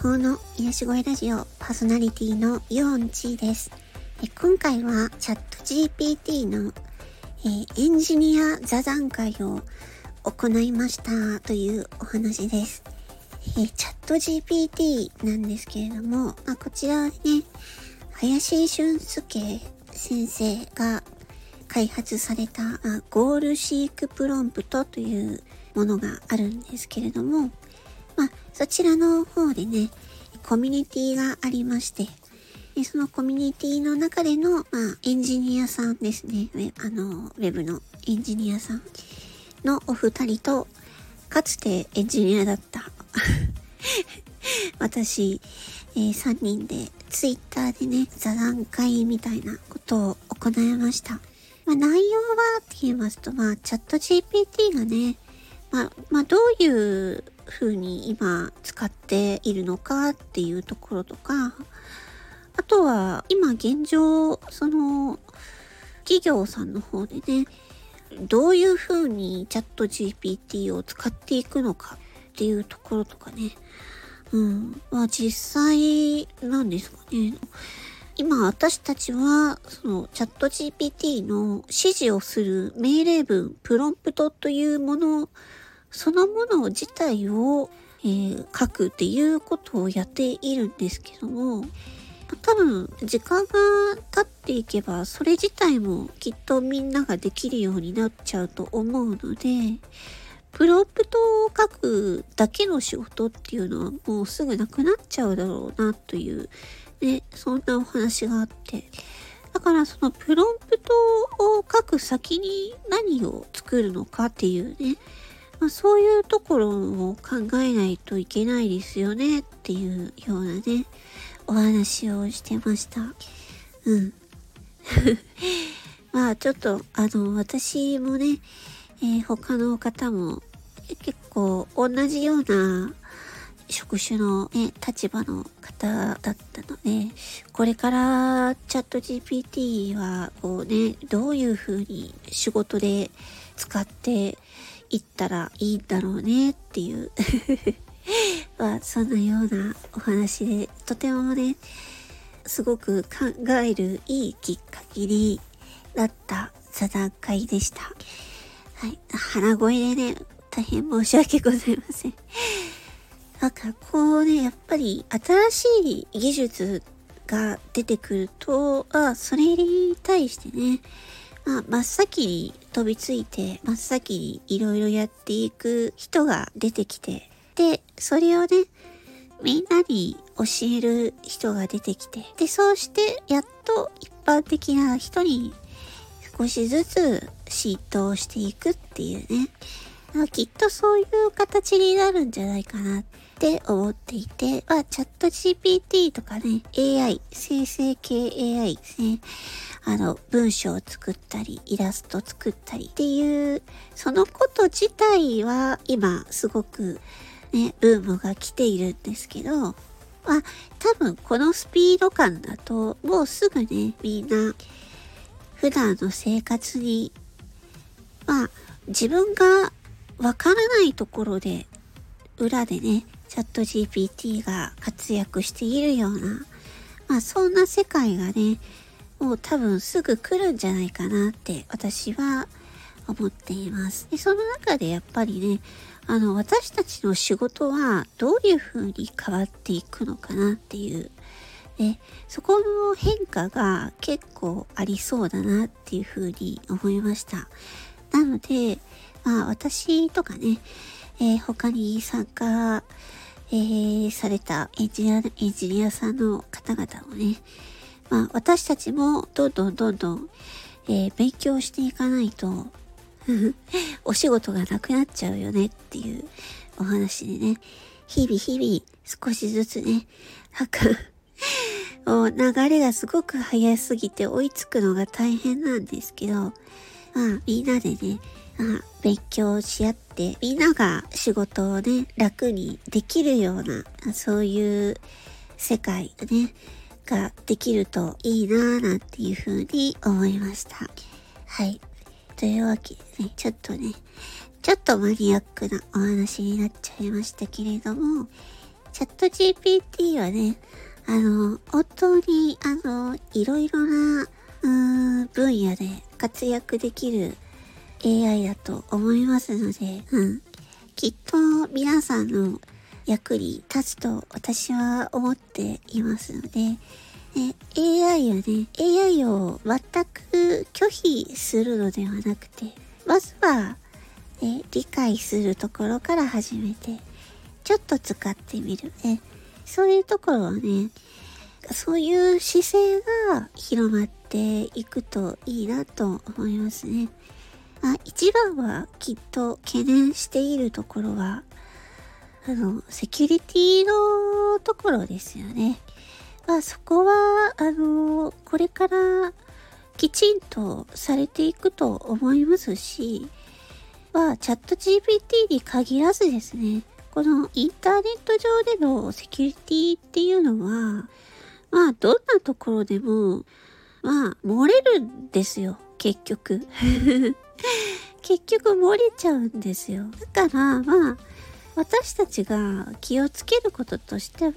法の癒し声ラジオパーソナリティのヨンチーです。え今回はチャット GPT の、えーエンジニア座談会を行いましたというお話です。えチャット GPT なんですけれども、まあ、こちらはね、林俊介先生が開発されたあゴールシークプロンプトというものがあるんですけれども、そちらの方でね、コミュニティがありまして、でそのコミュニティの中での、まあ、エンジニアさんですね。あの、ウェブのエンジニアさんのお二人と、かつてエンジニアだった 私、えー3人でツイッターでね、座談会みたいなことを行いました。まあ、内容はって言いますと、まあ、チャット GPT がね、まあ、まあ、どういう風に今使っているのかっていうところとか、あとは今現状、その、企業さんの方でね、どういう風にチャット GPT を使っていくのかっていうところとかね、うん。まあ実際なんですかね。今私たちは、そのチャット GPT の指示をする命令文、プロンプトというもの、そのもの自体を、えー書くっていうことをやっているんですけども、多分時間が経っていけばそれ自体もきっとみんなができるようになっちゃうと思うのでプロンプトを書くだけの仕事っていうのはもうすぐなくなっちゃうだろうなというねそんなお話があって。だからそのプロンプトを書く先に何を作るのかっていうねまあ、そういうところを考えないといけないですよねっていうようなねお話をしてました。うん。まあちょっとあの私もね、えー他の方も結構同じような職種のね、立場の方だったので、これからチャット GPT はこうね、どういう風に仕事で使っていったらいいんだろうねっていう まあ、そんなようなお話で、とてもね、すごく考えるいいきっかけになった座談会でした。はい。鼻声でね、大変申し訳ございません。なんかこうね、やっぱり新しい技術が出てくると、あそれに対してね、まあ、真っ先に飛びついて、真っ先にいろいろやっていく人が出てきて、で、それをね、みんなに教える人が出てきて、で、そうして、やっと一般的な人に少しずつ浸透していくっていうね。きっとそういう形になるんじゃないかなって思っていて、まあ、チャット GPT とかね、AI、生成系 AI ですね。あの、文章を作ったり、イラスト作ったりっていう、そのこと自体は今すごくね、ブームが来ているんですけど、まあ、多分このスピード感だと、もうすぐね、みんな、普段の生活に、まあ、自分がわからないところで、裏でね、チャット GPT が活躍しているような、まあ、そんな世界がね、もう多分すぐ来るんじゃないかなって私は思っています。でその中でやっぱりね、あの、私たちの仕事はどういう風に変わっていくのかなっていう、で、そこの変化が結構ありそうだなっていう風に思いました。なので、まあ私とかね、えー他に参加、えーされたエンジニア、エンジニアさんの方々もね、まあ私たちもどんどんどんどん、えー勉強していかないと、お仕事がなくなっちゃうよねっていうお話でね、日々日々少しずつね、なんか も流れがすごく早すぎて追いつくのが大変なんですけど、まあみんなでね、まあ、勉強し合って、みんなが仕事をね、楽にできるような、そういう世界ね、ができるといいなぁなんていうふうに思いました。はい。というわけでね、ちょっとね、ちょっとマニアックなお話になっちゃいましたけれども、チャット GPT はね、あの、本当に、あの、いろいろな、うーん、分野で活躍できる AI だと思いますので、うん。きっと皆さんの役に立つと私は思っていますので、AI はね、AI を全く拒否するのではなくて、まずは、え理解するところから始めて、ちょっと使ってみる。ね、そういうところはね、そういう姿勢が広まっていくといいなと思いますね。まあ、一番はきっと懸念しているところは、あの、セキュリティのところですよね。まあそこは、あの、これからきちんとされていくと思いますし、まあチャット GPT に限らずですね、このインターネット上でのセキュリティっていうのは、まあどんなところでも、まあ漏れるんですよ、結局。結局漏れちゃうんですよ。だからまあ私たちが気をつけることとしては、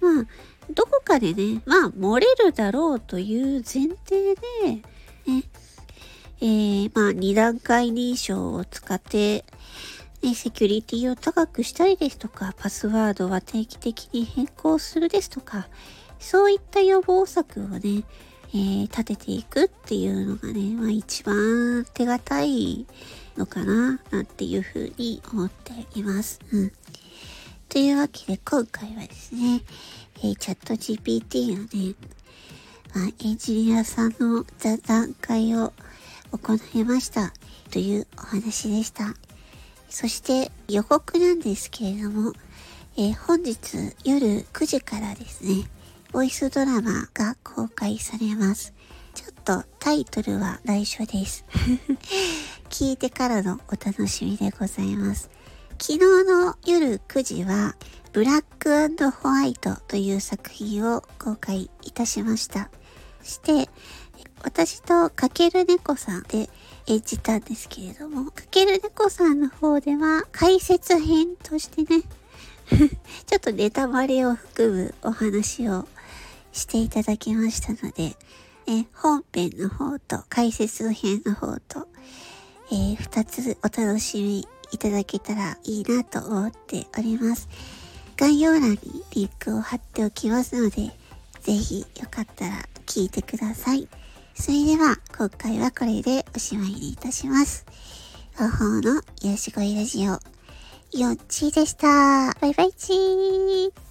まあどこかでね、まあ、漏れるだろうという前提で、ね、えー、まあ、二段階認証を使って、ね、セキュリティを高くしたりですとか、パスワードは定期的に変更するですとか、そういった予防策をね、えー、立てていくっていうのがね、まあ一番手堅いのかな、なんていうふうに思っています。うん。というわけで今回はですね、えー、チャット GPT のね、まあ、エンジニアさんの座談会を行いましたというお話でした。そして予告なんですけれども、えー、本日夜9時からですね、ボイスドラマが公開されます。ちょっとタイトルは内緒です。聞いてからのお楽しみでございます。昨日の夜9時は、ブラックホワイトという作品を公開いたしました。して、私とかける猫さんで演じたんですけれども、かける猫さんの方では解説編としてね、ちょっとネタバレを含むお話をしていただきましたので、え本編の方と解説編の方と、えー、2つお楽しみいただけたらいいなと思っております。概要欄にリンクを貼っておきますので、ぜひよかったら聞いてください。それでは、今回はこれでおしまいにいたします。方法の癒し声ラジオ、よっちーでした。バイバイチー